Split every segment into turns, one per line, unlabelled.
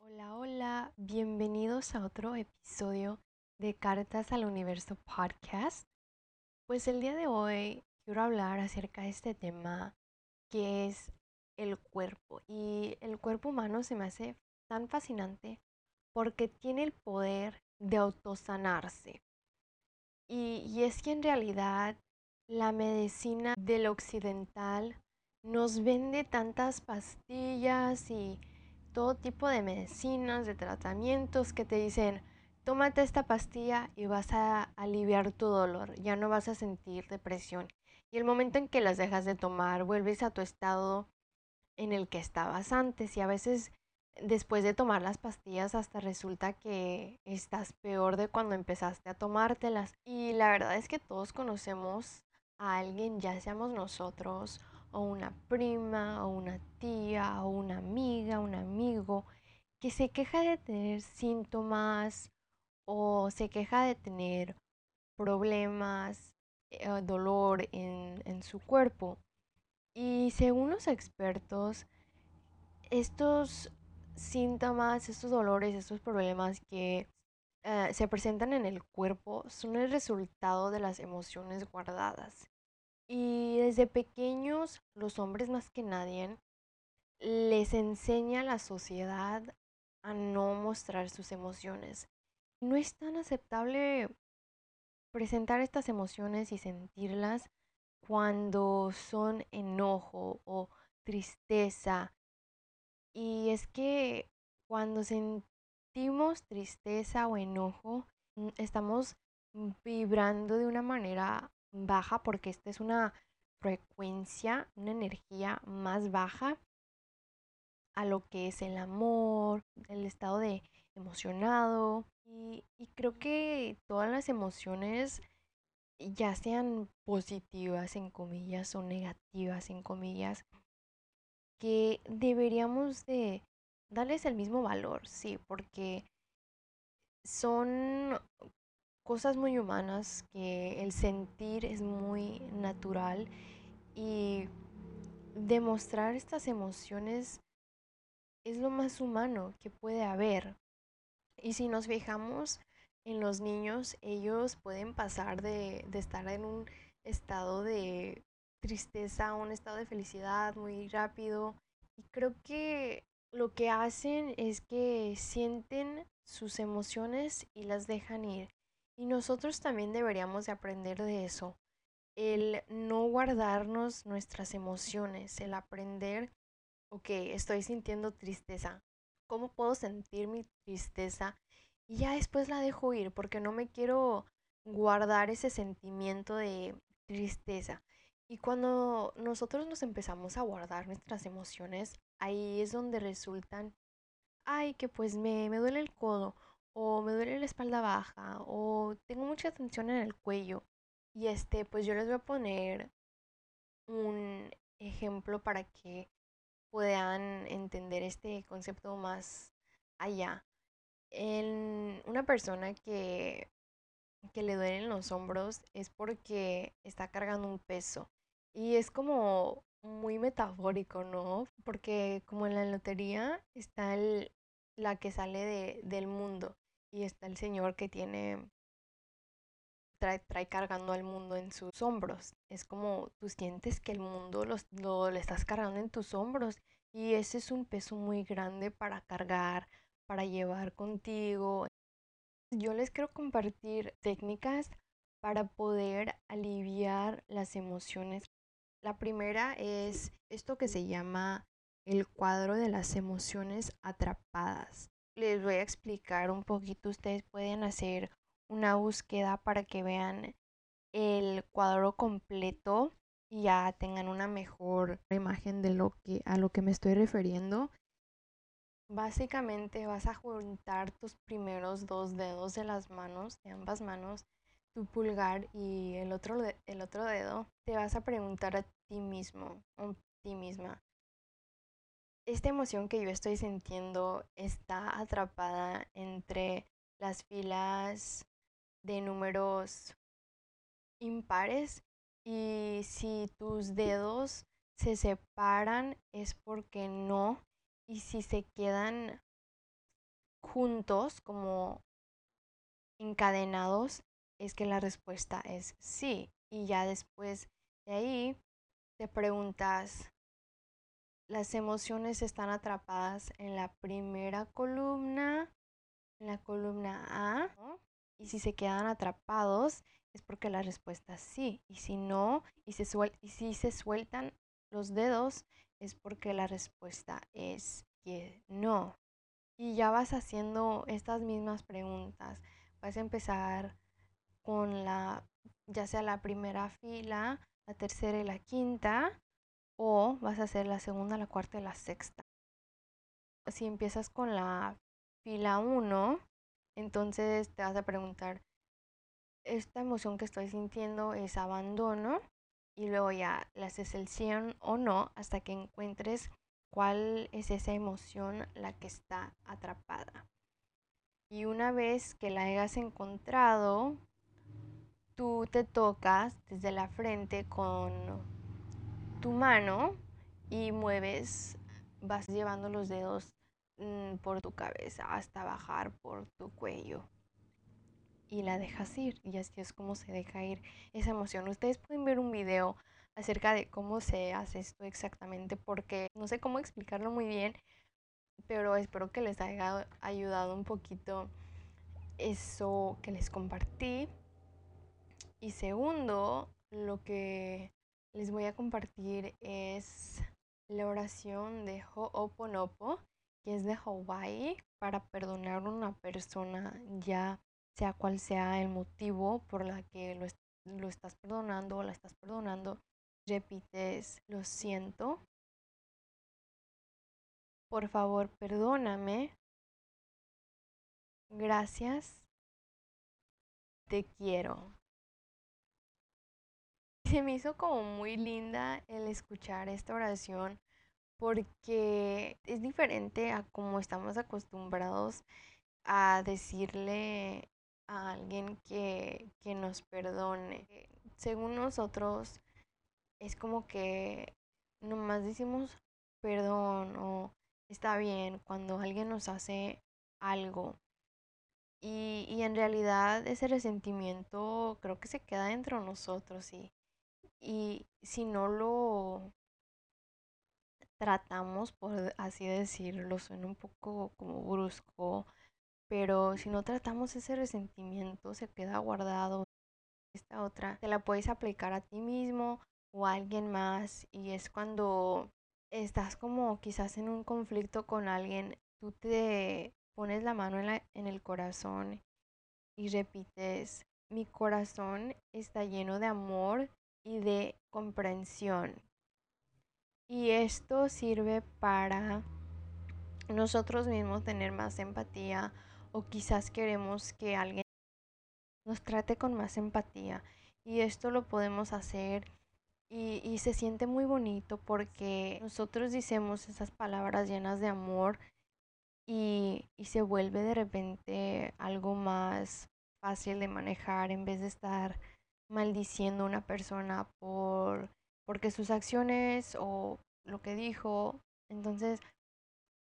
Hola, hola, bienvenidos a otro episodio de Cartas al Universo Podcast. Pues el día de hoy quiero hablar acerca de este tema que es el cuerpo. Y el cuerpo humano se me hace tan fascinante porque tiene el poder de autosanarse. Y, y es que en realidad la medicina del occidental nos vende tantas pastillas y todo tipo de medicinas, de tratamientos que te dicen, tómate esta pastilla y vas a aliviar tu dolor, ya no vas a sentir depresión. Y el momento en que las dejas de tomar, vuelves a tu estado en el que estabas antes y a veces después de tomar las pastillas hasta resulta que estás peor de cuando empezaste a tomártelas. Y la verdad es que todos conocemos a alguien, ya seamos nosotros o una prima o una tía o una amiga, un amigo, que se queja de tener síntomas o se queja de tener problemas, eh, dolor en, en su cuerpo. Y según los expertos, estos síntomas, estos dolores, estos problemas que eh, se presentan en el cuerpo son el resultado de las emociones guardadas. Y desde pequeños, los hombres más que nadie, les enseña la sociedad a no mostrar sus emociones. No es tan aceptable presentar estas emociones y sentirlas cuando son enojo o tristeza. Y es que cuando sentimos tristeza o enojo, mm, estamos vibrando de una manera baja porque esta es una frecuencia, una energía más baja a lo que es el amor, el estado de emocionado. Y, creo que todas las emociones, ya sean positivas en comillas o negativas en comillas, que deberíamos de darles el mismo valor, sí, porque son cosas muy humanas, que el sentir es muy natural y demostrar estas emociones es lo más humano que puede haber. Y si nos fijamos en los niños, ellos pueden pasar de, de estar en un estado de tristeza a un estado de felicidad muy rápido. Y creo que lo que hacen es que sienten sus emociones y las dejan ir. Y nosotros también deberíamos de aprender de eso. El no guardarnos nuestras emociones, el aprender, ok, estoy sintiendo tristeza. ¿Cómo puedo sentir mi tristeza? Y ya después la dejo ir porque no me quiero guardar ese sentimiento de tristeza. Y cuando nosotros nos empezamos a guardar nuestras emociones, ahí es donde resultan, ay, que pues me, me duele el codo o me duele la espalda baja, o tengo mucha tensión en el cuello. Y este, pues yo les voy a poner un ejemplo para que puedan entender este concepto más allá. En una persona que, que le duelen los hombros es porque está cargando un peso. Y es como muy metafórico, ¿no? Porque como en la lotería está el, la que sale de, del mundo y está el Señor que tiene, trae, trae cargando al mundo en sus hombros. Es como tú sientes que el mundo los, lo le estás cargando en tus hombros y ese es un peso muy grande para cargar, para llevar contigo. Yo les quiero compartir técnicas para poder aliviar las emociones. La primera es esto que se llama el cuadro de las emociones atrapadas les voy a explicar un poquito. Ustedes pueden hacer una búsqueda para que vean el cuadro completo y ya tengan una mejor imagen de lo que a lo que me estoy refiriendo. Básicamente vas a juntar tus primeros dos dedos de las manos, de ambas manos, tu pulgar y el otro, el otro dedo. Te vas a preguntar a ti mismo o a ti misma, esta emoción que yo estoy sintiendo está atrapada entre las filas de números impares Y si tus dedos se separan es porque no. Y si se quedan juntos como encadenados es que la respuesta es sí. Y ya después de ahí te preguntas, las emociones están atrapadas en la primera columna, en la columna A, y si se quedan atrapados es porque la respuesta es sí. Y si no, y, se y si se sueltan los dedos, es porque la respuesta es que no. Y ya vas haciendo estas mismas preguntas. Vas a empezar con la, ya sea la primera fila, la tercera y la quinta, o vas a hacer la segunda, la cuarta y la sexta. Si empiezas con la fila 1, entonces te vas a preguntar, esta emoción que estoy sintiendo es abandono y luego ya le haces el 100 o no hasta que encuentres cuál es esa emoción la que está atrapada. Y una vez que la hayas encontrado, tú te tocas desde la frente con tu mano y mueves, vas llevando los dedos mm, por tu cabeza hasta bajar por tu cuello y la dejas ir y así es como se deja ir esa emoción. Ustedes pueden ver un video acerca de cómo se hace esto exactamente porque no sé cómo explicarlo muy bien, pero espero que les haya ayudado un poquito eso que les compartí. Y segundo, lo que les voy a compartir es la oración de Ho'oponopo, que es de Hawaii, para perdonar a una persona ya sea cual sea el motivo por la que lo, lo estás perdonando o la estás perdonando, repites, lo siento, por favor, perdóname, gracias, te quiero. Se me hizo como muy linda el escuchar esta oración porque es diferente a como estamos acostumbrados a decirle a alguien que, que nos perdone. Según nosotros, es como que nomás decimos perdón o está bien cuando alguien nos hace algo. Y, y, en realidad ese resentimiento creo que se queda dentro de nosotros y, y si no lo tratamos, por así decirlo, suena un poco como brusco, pero si no tratamos ese resentimiento, se queda guardado. Esta otra te la puedes aplicar a ti mismo o a alguien más y es cuando estás como quizás en un conflicto con alguien, tú te pones la mano en, en el corazón y repites, mi corazón está lleno de amor y de comprensión. Y esto sirve para nosotros mismos tener más empatía o quizás queremos que alguien nos trate con más empatía y esto lo podemos hacer y, se siente muy bonito porque nosotros decimos esas palabras llenas de amor y, y se vuelve de repente algo más fácil de manejar en vez de estar maldiciendo a una persona por porque sus acciones o lo que dijo. Entonces,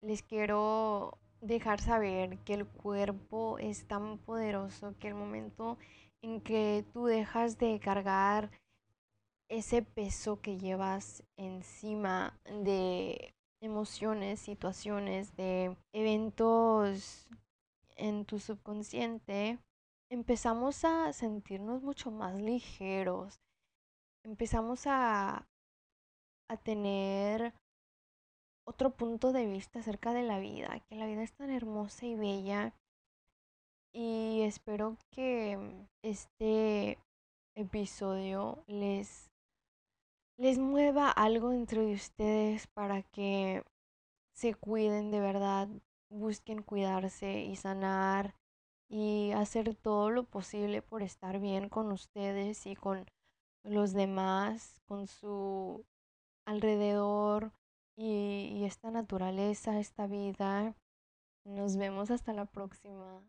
les quiero dejar saber que el cuerpo es tan poderoso que el momento en que tú dejas de cargar ese peso que llevas encima de emociones, situaciones, de eventos en tu subconsciente, empezamos a sentirnos mucho más ligeros, empezamos a, a tener otro punto de vista acerca de la vida, que la vida es tan hermosa y bella. Y espero que este episodio les, les mueva algo dentro de ustedes para que se cuiden de verdad, busquen cuidarse y sanar y hacer todo lo posible por estar bien con ustedes y con los demás, con su alrededor, y, esta naturaleza, esta vida. Nos vemos hasta la próxima.